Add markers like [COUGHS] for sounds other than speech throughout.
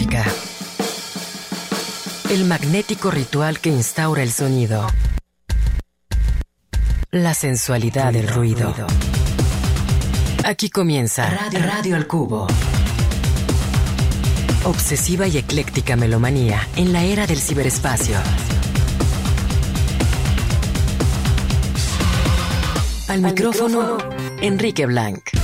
música. El magnético ritual que instaura el sonido. La sensualidad del ruido. Aquí comienza Radio, Radio al Cubo. Obsesiva y ecléctica melomanía en la era del ciberespacio. Al, micrófono, Enrique Blanc.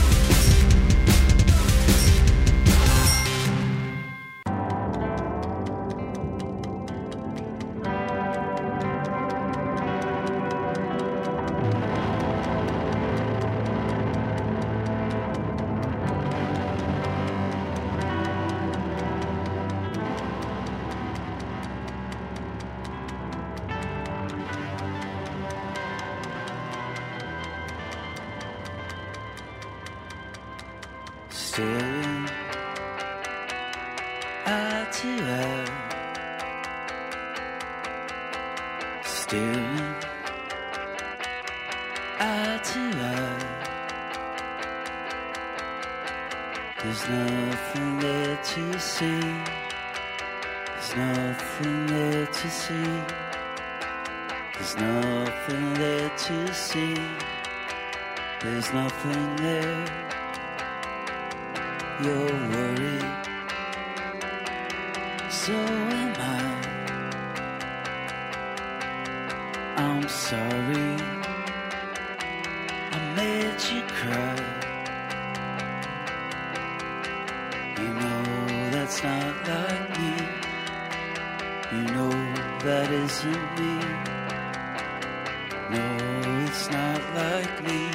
I'm sorry. I made you cry. You know that's not like me. You know that isn't me. No, it's not like me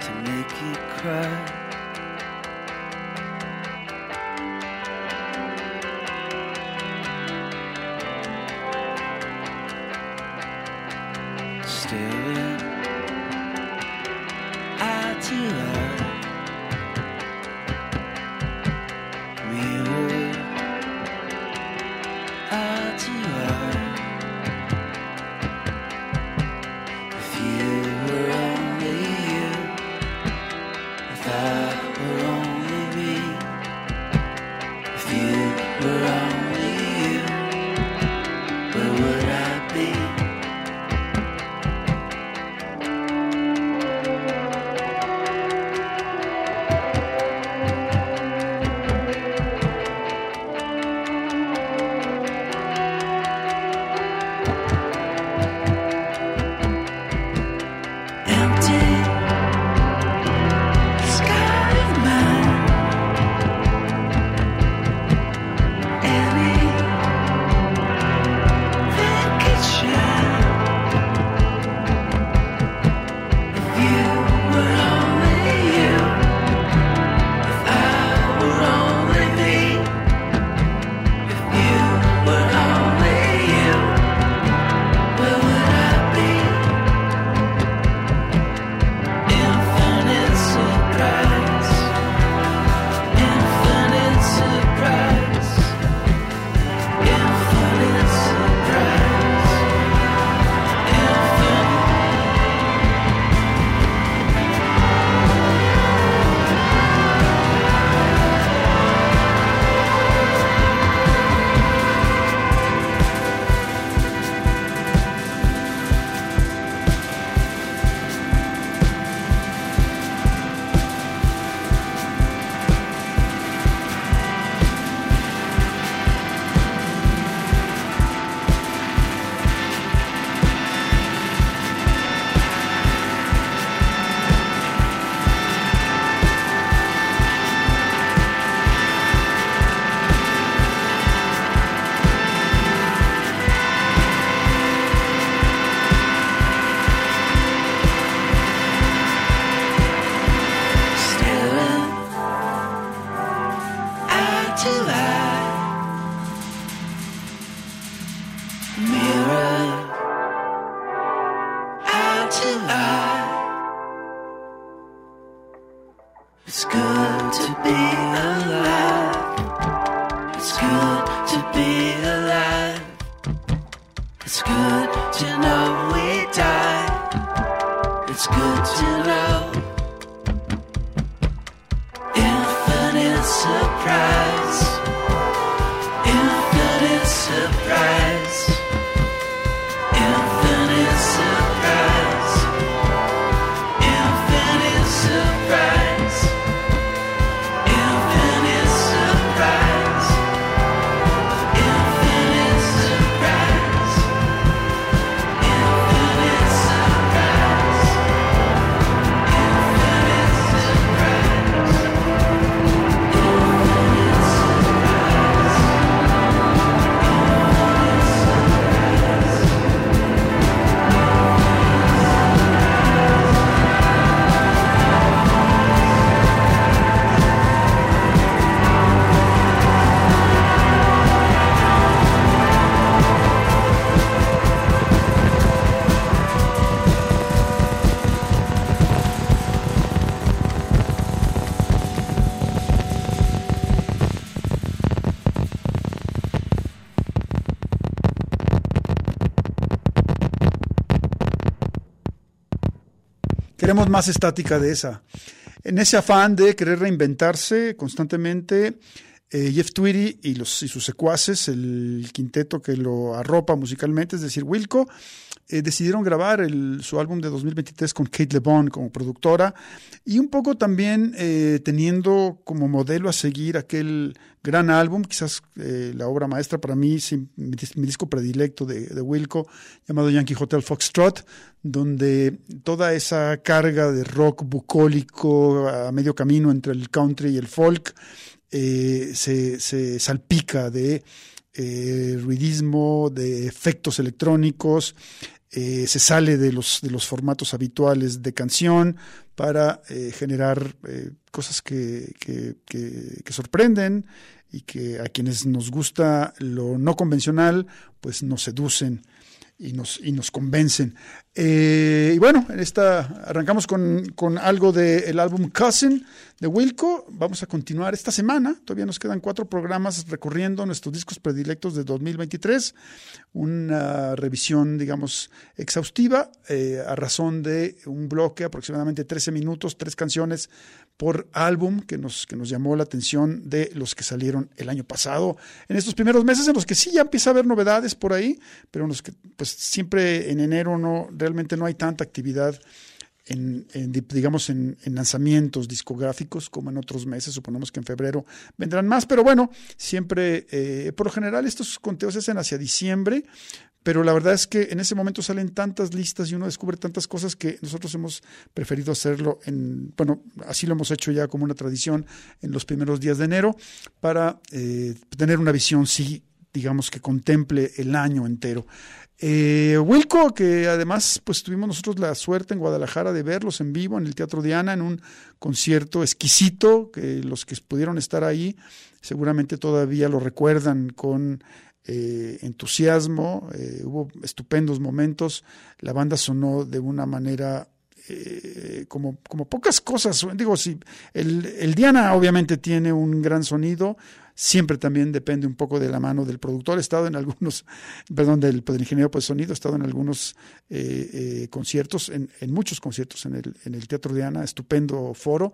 to make you cry. be alive. It's good to know we die. It's good to know. Infinite surprise. Infinite surprise. Queremos más estática de esa. En ese afán de querer reinventarse constantemente, eh, Jeff Tweedy y, sus secuaces, el quinteto que lo arropa musicalmente, es decir, Wilco, eh, decidieron grabar su álbum de 2023 con Kate LeBon como productora y un poco también eh, teniendo como modelo a seguir aquel gran álbum, quizás la obra maestra para mí, mi, disco predilecto de, de, Wilco, llamado Yankee Hotel Foxtrot, donde toda esa carga de rock bucólico a medio camino entre el country y el folk se, se salpica de eh, ruidismo, de efectos electrónicos, eh, se sale de los, de los formatos habituales de canción para eh, generar eh, cosas que, que, que, sorprenden y que a quienes nos gusta lo no convencional, pues nos seducen y nos, y nos convencen. Eh, y bueno, en esta arrancamos con, con algo del álbum Cousin de Wilco. Vamos a continuar esta semana. Todavía nos quedan cuatro programas recorriendo nuestros discos predilectos de 2023. Una revisión, digamos, exhaustiva eh, a razón de un bloque, aproximadamente 13 minutos, tres canciones por álbum que nos, que nos llamó la atención de los que salieron el año pasado. En estos primeros meses en los que sí ya empieza a haber novedades por ahí, pero en los que pues siempre en enero no realmente no hay tanta actividad en, digamos en, lanzamientos discográficos como en otros meses, suponemos que en febrero vendrán más, pero bueno, siempre, eh, por lo general estos conteos se hacen hacia diciembre, pero la verdad es que en ese momento salen tantas listas y uno descubre tantas cosas que nosotros hemos preferido hacerlo en, bueno, así lo hemos hecho ya como una tradición en los primeros días de enero para eh, tener una visión, sí, digamos que contemple el año entero. Eh, Wilco, que además pues tuvimos nosotros la suerte en Guadalajara de verlos en vivo en el Teatro Diana en un concierto exquisito, que los que pudieron estar ahí seguramente todavía lo recuerdan con eh, entusiasmo, eh, hubo estupendos momentos, la banda sonó de una manera eh, como, como pocas cosas, digo, si el, el Diana obviamente tiene un gran sonido, siempre también depende un poco de la mano del productor. He estado en algunos, [LAUGHS] perdón, del, del ingeniero de sonido, he estado en algunos eh, eh, conciertos, en, en, muchos conciertos en el, en el Teatro de Ana, estupendo foro,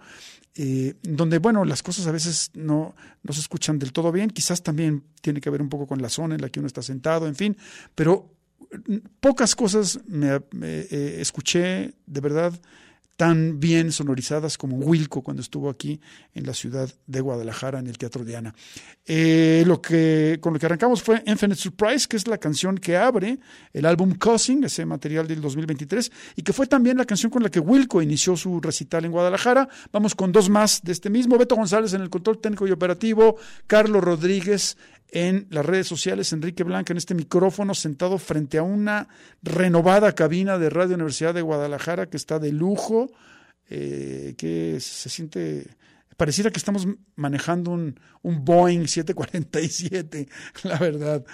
eh, donde, bueno, las cosas a veces no, no se escuchan del todo bien, quizás también tiene que ver un poco con la zona en la que uno está sentado, en fin, pero pocas cosas me escuché de verdad tan bien sonorizadas como Wilco cuando estuvo aquí en la ciudad de Guadalajara en el Teatro Diana. Eh, lo que, con lo que arrancamos fue Infinite Surprise, que es la canción que abre el álbum Cousin, ese material del 2023, y que fue también la canción con la que Wilco inició su recital en Guadalajara. Vamos con dos más de este mismo, Beto González en el control técnico y operativo, Carlos Rodríguez en las redes sociales, Enrique Blanca en este micrófono sentado frente a una renovada cabina de Radio Universidad de Guadalajara que está de lujo, eh, que se siente, pareciera que estamos manejando un, un Boeing 747, [LAUGHS] la verdad.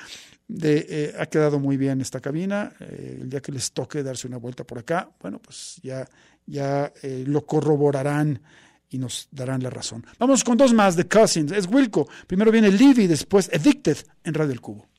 De, eh, ha quedado muy bien esta cabina. Eh, el día que les toque darse una vuelta por acá, bueno, pues ya, ya lo corroborarán y nos darán la razón. Vamos con dos más de Cousins. Es Wilco. Primero viene Livy, después Addicted en Radio El Cubo.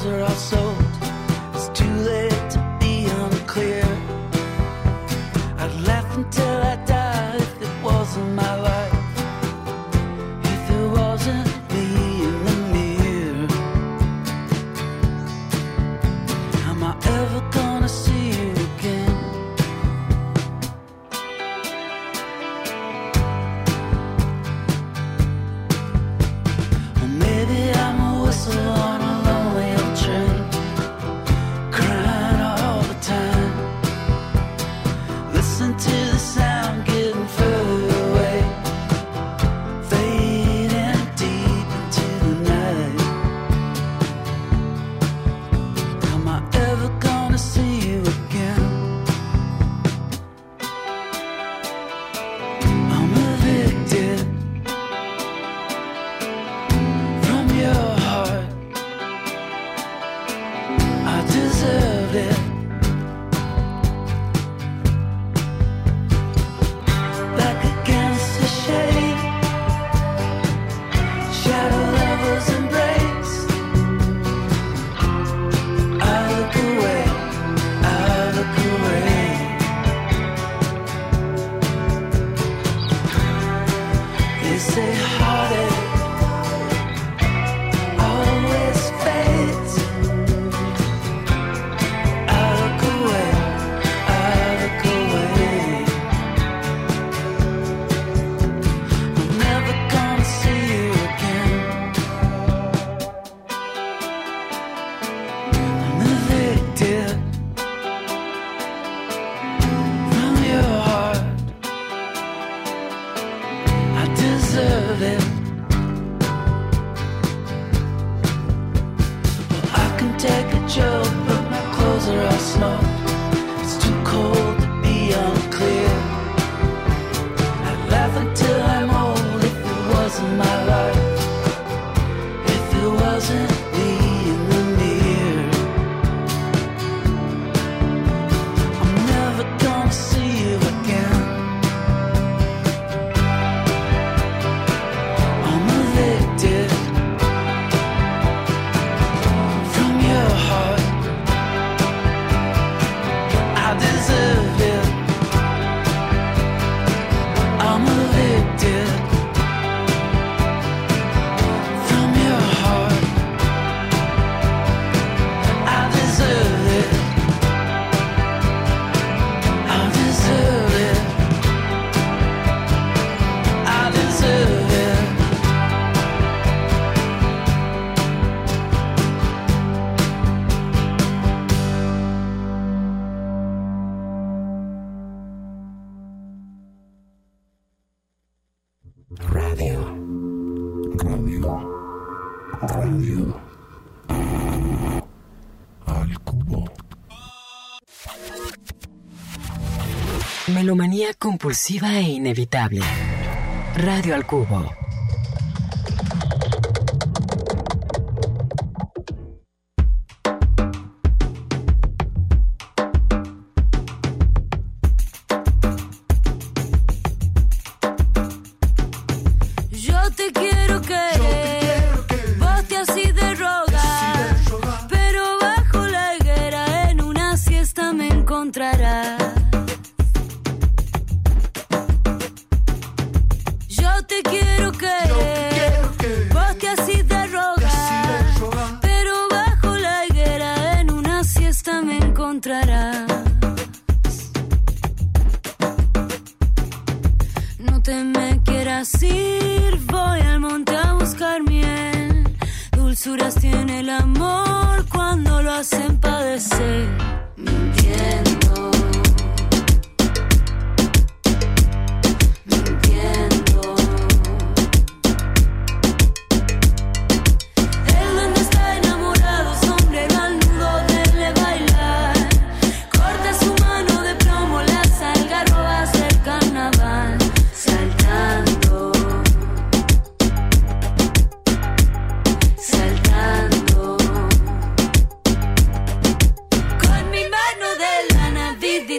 eyes are all so Radio. Radio. Al cubo. Melomanía compulsiva e inevitable. Radio al cubo.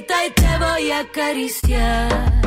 boquita y te voy a acariciar.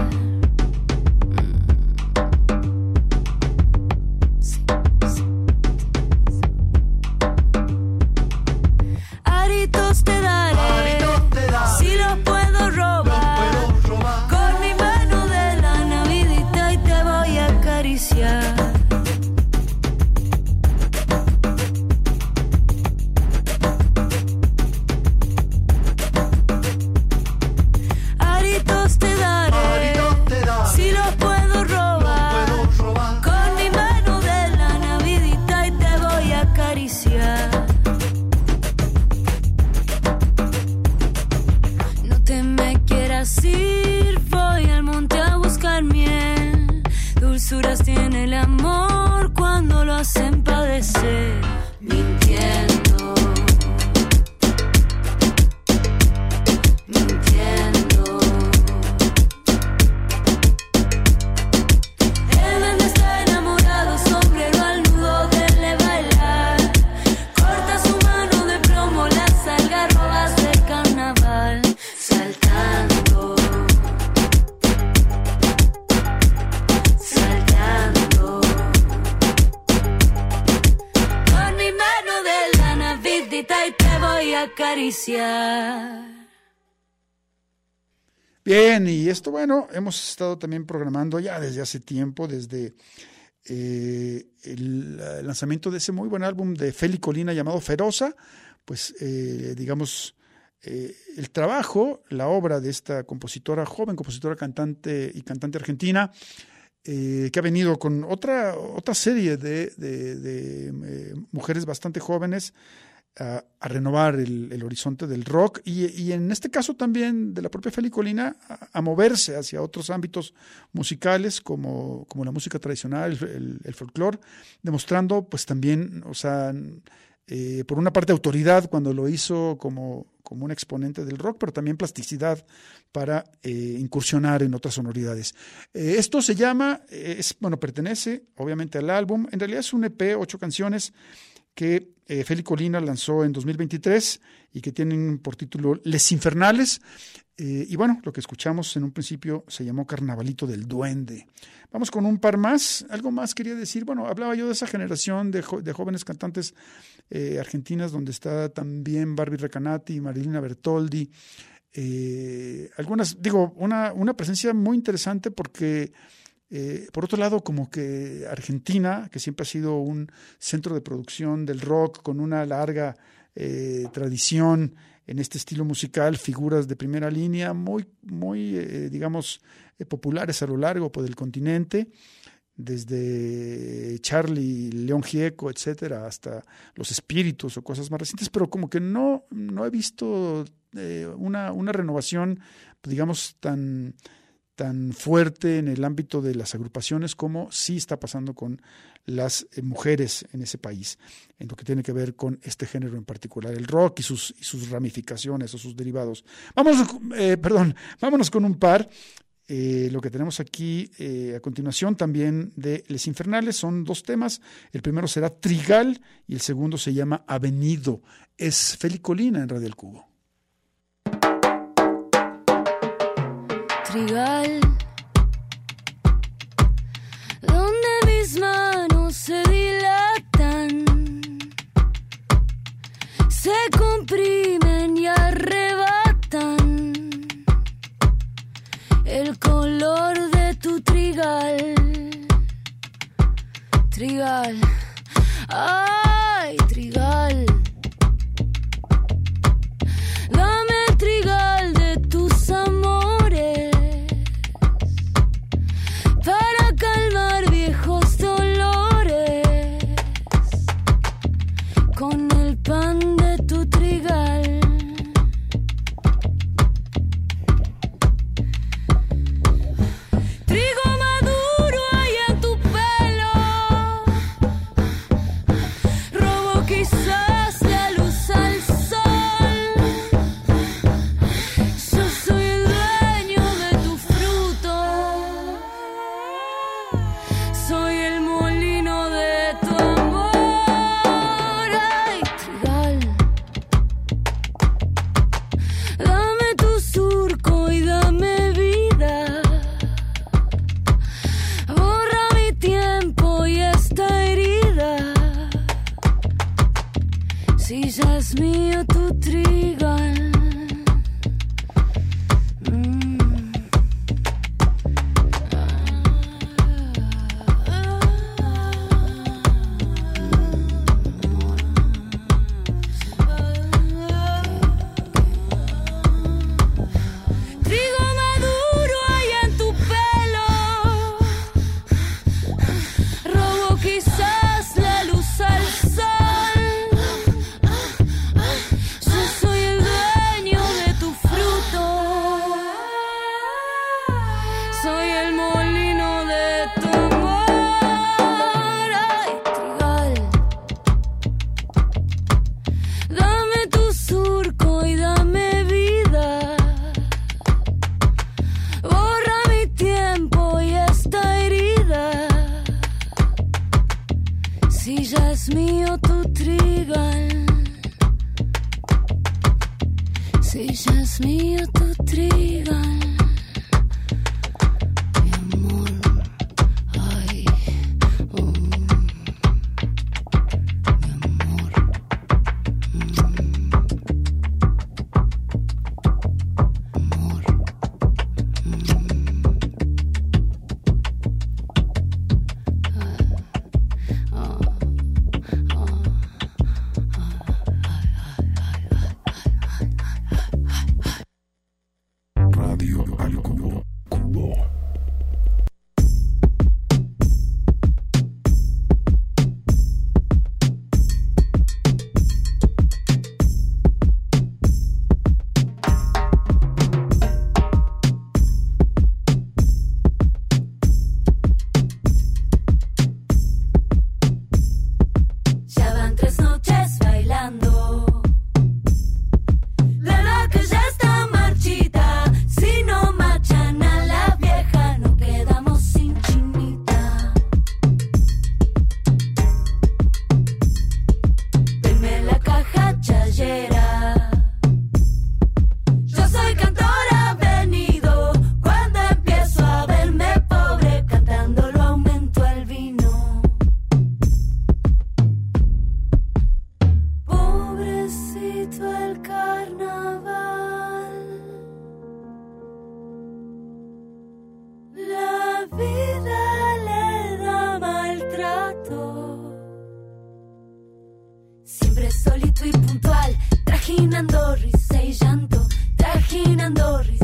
Bueno, hemos estado también programando ya desde hace tiempo, desde eh, el lanzamiento de ese muy buen álbum de Feli Colina llamado Feroza, pues eh, digamos, eh, el trabajo, la obra de esta compositora, joven compositora, cantante y cantante argentina, que ha venido con otra, otra serie de, mujeres bastante jóvenes a, renovar el, el horizonte del rock y, y en este caso también de la propia Feli Colina a, a moverse hacia otros ámbitos musicales como, como la música tradicional, el, el, folclore, demostrando pues también, o sea, eh, por una parte autoridad cuando lo hizo como, como un exponente del rock, pero también plasticidad para eh, incursionar en otras sonoridades. Eh, esto se llama, es, bueno, pertenece obviamente al álbum, en realidad es un EP, ocho canciones que eh, Feli Colina lanzó en 2023 y que tienen por título Les Infernales. Eh, y bueno, lo que escuchamos en un principio se llamó Carnavalito del Duende. Vamos con un par más. Algo más quería decir. Bueno, hablaba yo de esa generación de, jóvenes cantantes eh, argentinas donde está también Barbie Recanati, Marilina Bertoldi. Eh, algunas, digo, una presencia muy interesante porque eh, por otro lado, como que Argentina, que siempre ha sido un centro de producción del rock con una larga eh, tradición en este estilo musical, figuras de primera línea muy, muy eh, digamos, eh, populares a lo largo pues, del continente, desde Charlie, León Gieco, etcétera, hasta Los Espíritus o cosas más recientes, pero como que no, no he visto una, una renovación, digamos, tan tan fuerte en el ámbito de las agrupaciones como sí está pasando con las eh, mujeres en ese país, en lo que tiene que ver con este género en particular, el rock y sus, ramificaciones o sus derivados. Vamos, eh, perdón, vámonos con un par. Eh, lo que tenemos aquí a continuación también de Les Infernales son dos temas. El primero será Trigal y el segundo se llama Avenido. Es Felicolina en Radio El Cubo. Trigal, donde mis manos se dilatan, se comprimen y arrebatan el color de tu trigal. Trigal, ay, llanto, risa y llanto, trajinando risa.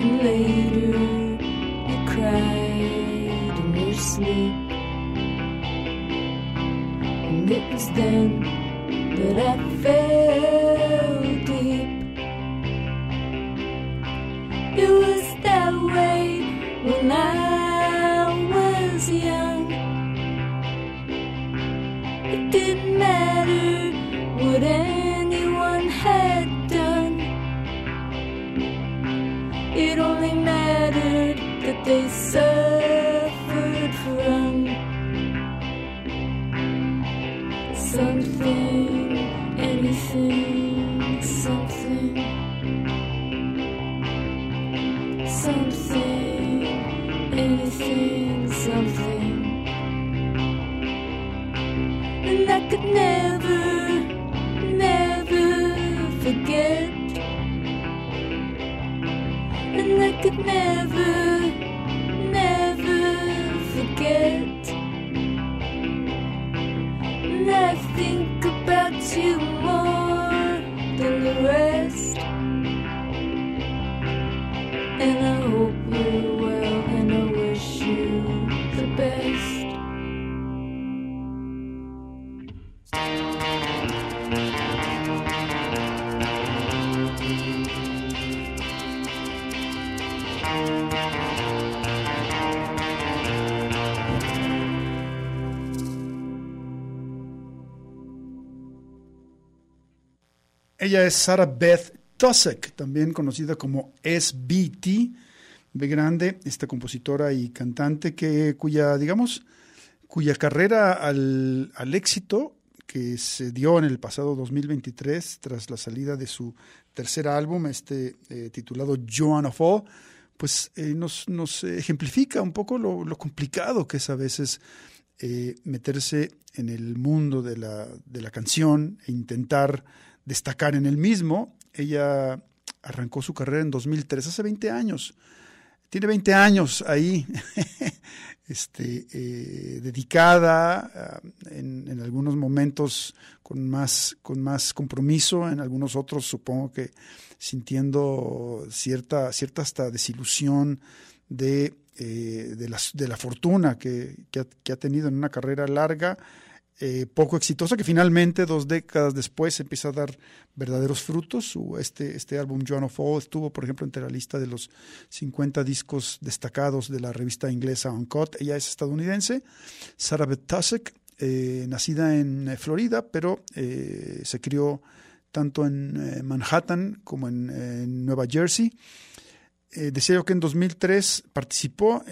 And later you cried in your sleep. And it was then that I fell Ella es Sarah Beth Tusek, también conocida como SBT, de grande, esta compositora y cantante que, cuya, digamos, cuya carrera al, al éxito que se dio en el pasado 2023 tras la salida de su tercer álbum, este eh, titulado Joan of All, pues eh, nos, nos ejemplifica un poco lo, lo, complicado que es a veces eh, meterse en el mundo de la, de la canción e intentar destacar en el mismo. Ella arrancó su carrera en 2003, hace 20 años. Tiene 20 años ahí, [LAUGHS] este, eh, dedicada, uh, en, algunos momentos con más, con más compromiso, en algunos otros supongo que sintiendo cierta, cierta hasta desilusión de, eh, de, la, de la fortuna que, que, ha, tenido en una carrera larga eh, poco exitosa, que finalmente, dos décadas después, empieza a dar verdaderos frutos. Este, este álbum, Joan of All, estuvo, por ejemplo, entre la lista de los 50 discos destacados de la revista inglesa Uncut. Ella es estadounidense. Sarah Beth Tusek eh, nacida en eh, Florida, pero eh, se crió tanto en eh, Manhattan como en Nueva Jersey. Eh, decía yo que en 2003 participó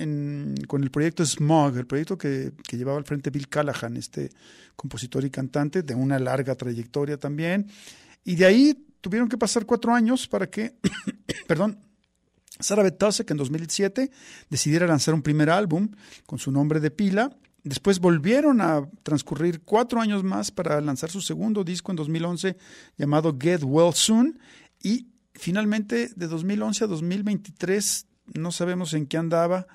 con el proyecto Smog, el proyecto que, llevaba al frente Bill Callahan, este compositor y cantante de una larga trayectoria también. Y de ahí tuvieron que pasar cuatro años para que, [COUGHS] perdón, Sarah Beth Tussek en 2007 decidiera lanzar un primer álbum con su nombre de pila. Después volvieron a transcurrir cuatro años más para lanzar su segundo disco en 2011 llamado Get Well Soon. Y finalmente de 2011 a 2023 no sabemos en qué andaba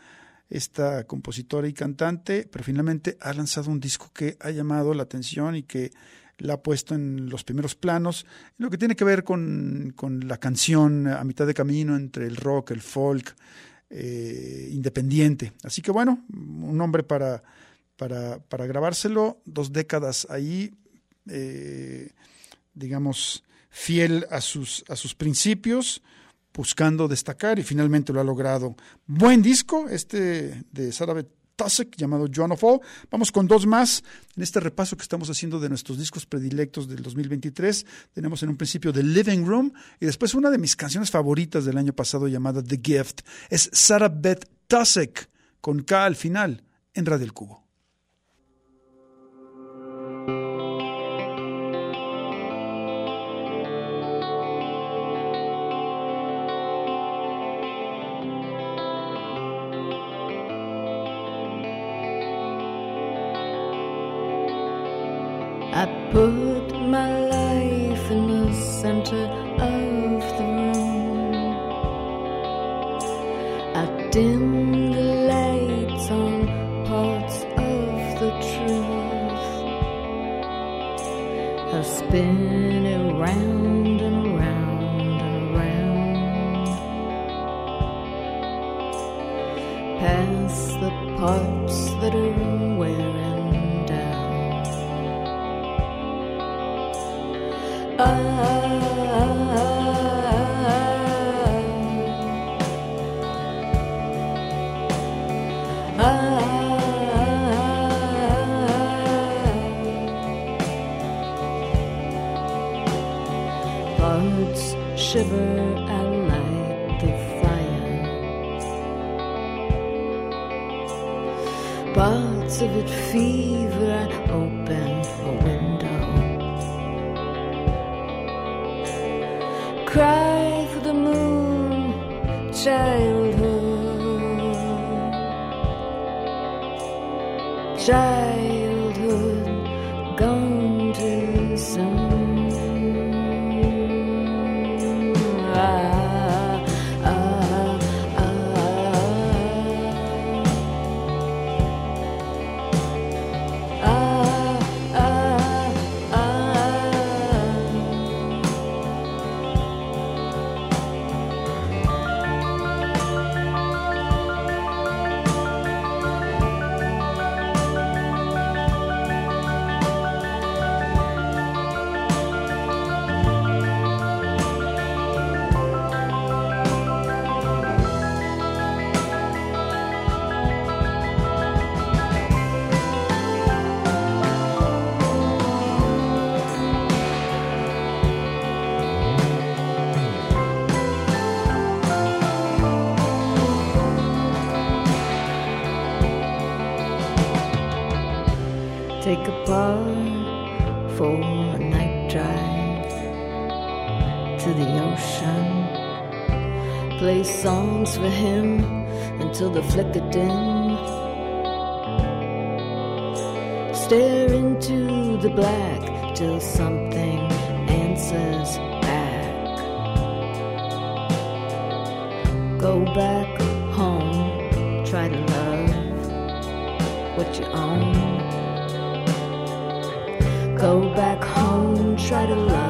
esta compositora y cantante, pero finalmente ha lanzado un disco que ha llamado la atención y que la ha puesto en los primeros planos, lo que tiene que ver con, con la canción a mitad de camino entre el rock, el folk, eh, independiente. Así que bueno, un nombre para, para, para grabárselo, dos décadas ahí, eh, digamos, fiel a sus, a sus principios, buscando destacar y finalmente lo ha logrado. Buen disco, este de Sarah Tussek, llamado John of All. Vamos con dos más en este repaso que estamos haciendo de nuestros discos predilectos del 2023. Tenemos en un principio The Living Room y después una de mis canciones favoritas del año pasado llamada The Gift. Es Sarah Beth con K al final en Radio El Cubo. Put my until the flicker dim. Stare into the black till something answers back. Go back home, try to love what you own. Go back home, try to love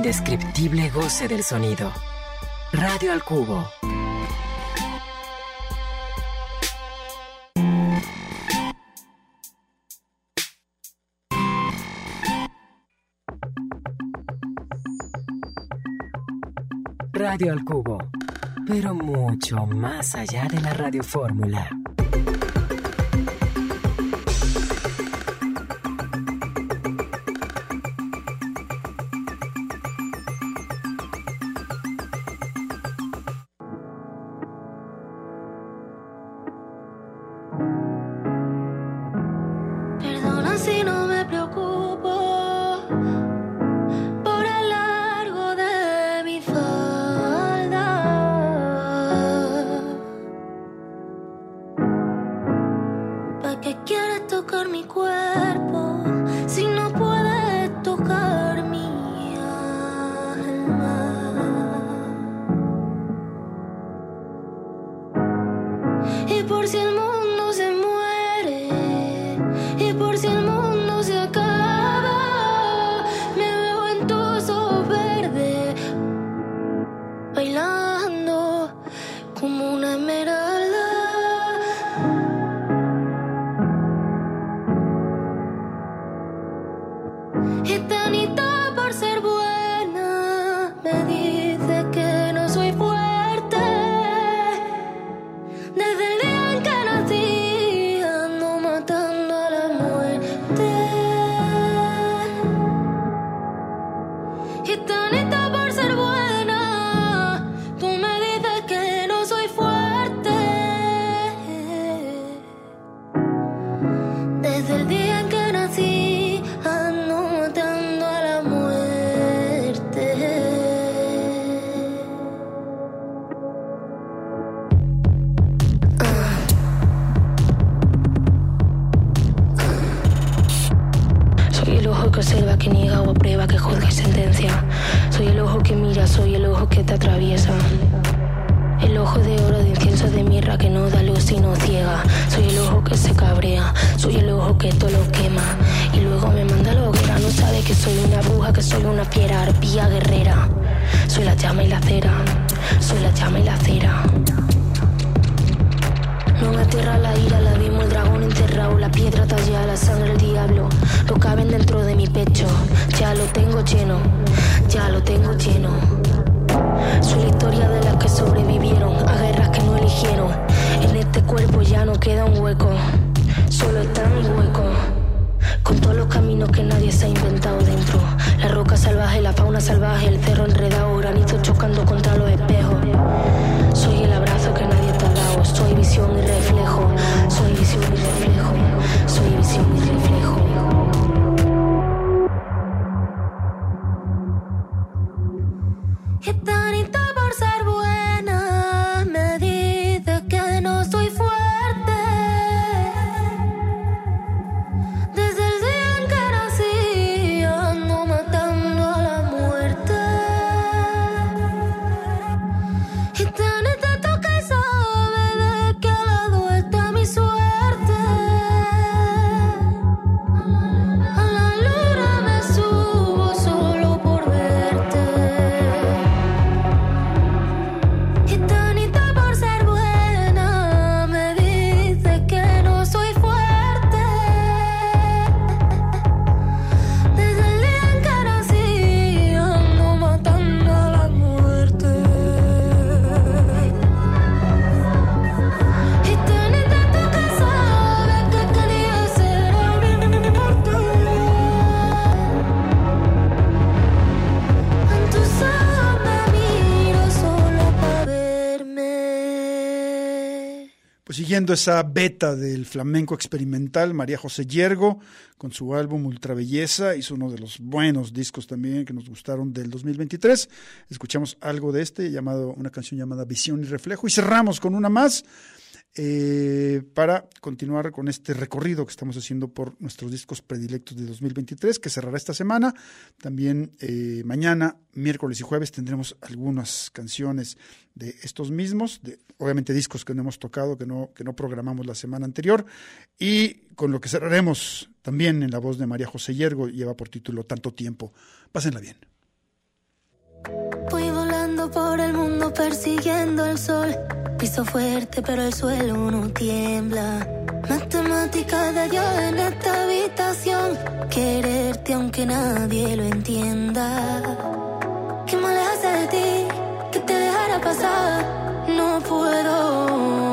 indescriptible goce del sonido. Radio al Cubo. Radio al Cubo, pero mucho más allá de la radiofórmula. esa beta del flamenco experimental, María José Yergo, con su álbum Ultra Belleza, hizo uno de los buenos discos también que nos gustaron del 2023. Escuchamos algo de este, llamado, una canción llamada Visión y Reflejo, y cerramos con una más eh, para continuar con este recorrido que estamos haciendo por nuestros discos predilectos de 2023, que cerrará esta semana. También eh, mañana, miércoles y jueves tendremos algunas canciones de estos mismos, obviamente discos que no hemos tocado, que no, que no programamos la semana anterior, y con lo que cerraremos también en la voz de María José Yergo, lleva por título Tanto Tiempo. Pásenla bien. Por el mundo persiguiendo el sol. Piso fuerte, pero el suelo no tiembla. Matemática de Dios en esta habitación. Quererte aunque nadie lo entienda. ¿Qué me alejaste de ti? Que te dejara pasar. No puedo.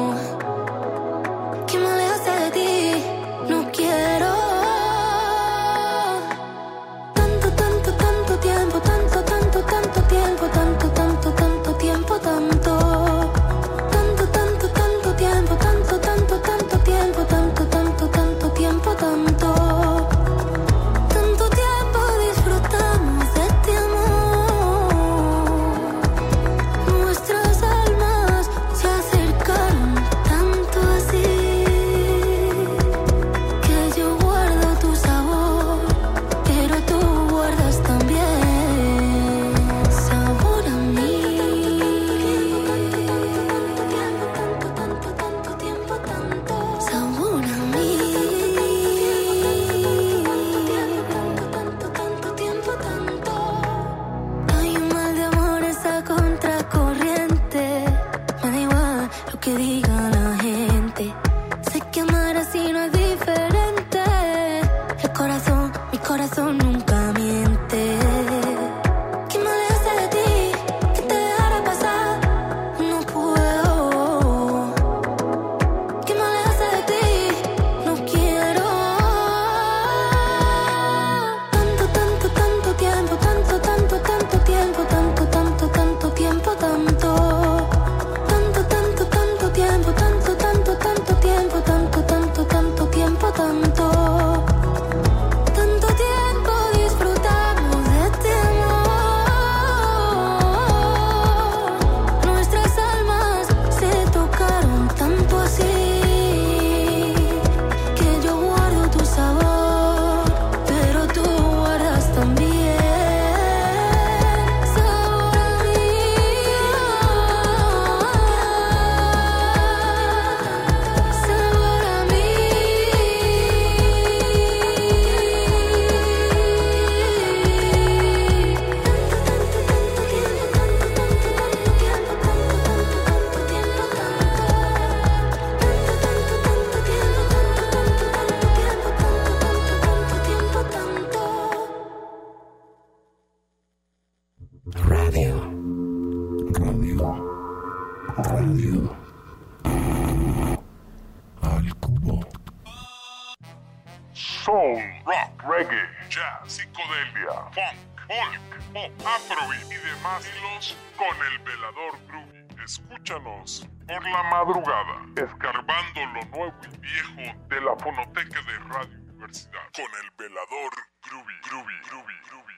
por la madrugada, escarbando lo nuevo y viejo de la fonoteca de Radio Universidad con el velador Groovy, Groovy, Groovy, Groovy.